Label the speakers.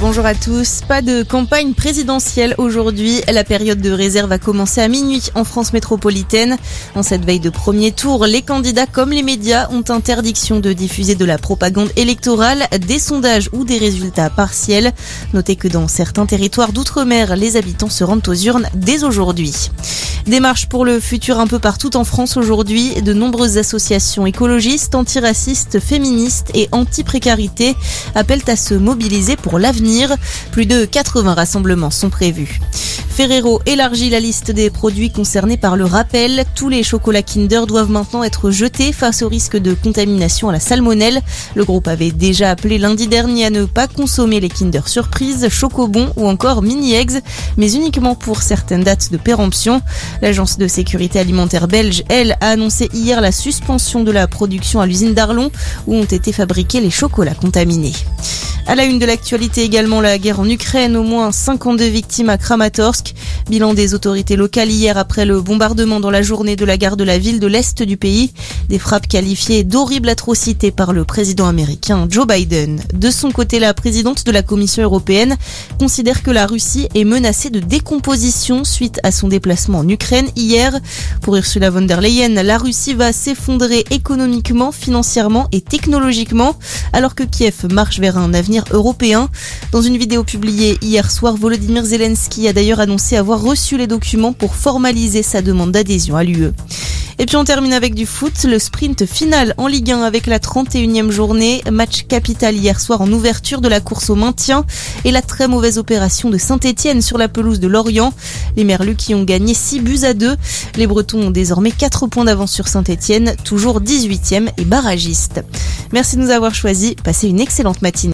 Speaker 1: Bonjour à tous. Pas de campagne présidentielle aujourd'hui. La période de réserve a commencé à minuit en France métropolitaine. En cette veille de premier tour, les candidats comme les médias ont interdiction de diffuser de la propagande électorale, des sondages ou des résultats partiels. Notez que dans certains territoires d'outre-mer, les habitants se rendent aux urnes dès aujourd'hui. Démarche pour le futur un peu partout en France aujourd'hui. De nombreuses associations écologistes, antiracistes, féministes et anti-précarité appellent à se mobiliser pour l'avenir plus de 80 rassemblements sont prévus. Ferrero élargit la liste des produits concernés par le rappel. Tous les chocolats Kinder doivent maintenant être jetés face au risque de contamination à la salmonelle. Le groupe avait déjà appelé lundi dernier à ne pas consommer les Kinder Surprise, Chocobon ou encore Mini Eggs, mais uniquement pour certaines dates de péremption. L'agence de sécurité alimentaire belge, elle, a annoncé hier la suspension de la production à l'usine d'Arlon où ont été fabriqués les chocolats contaminés. À la une de l'actualité également la guerre en Ukraine, au moins 52 victimes à Kramatorsk. Bilan des autorités locales hier après le bombardement dans la journée de la gare de la ville de l'Est du pays. Des frappes qualifiées d'horribles atrocités par le président américain Joe Biden. De son côté, la présidente de la Commission européenne considère que la Russie est menacée de décomposition suite à son déplacement en Ukraine hier. Pour Ursula von der Leyen, la Russie va s'effondrer économiquement, financièrement et technologiquement alors que Kiev marche vers un avenir européen. Dans une vidéo publiée hier soir, Volodymyr Zelensky a d'ailleurs annoncé avoir reçu les documents pour formaliser sa demande d'adhésion à l'UE. Et puis on termine avec du foot, le sprint final en Ligue 1 avec la 31e journée, match capital hier soir en ouverture de la course au maintien et la très mauvaise opération de Saint-Etienne sur la pelouse de Lorient. Les Merlus qui ont gagné 6 buts à 2. Les Bretons ont désormais 4 points d'avance sur Saint-Etienne, toujours 18e et barragiste. Merci de nous avoir choisis, passez une excellente matinée.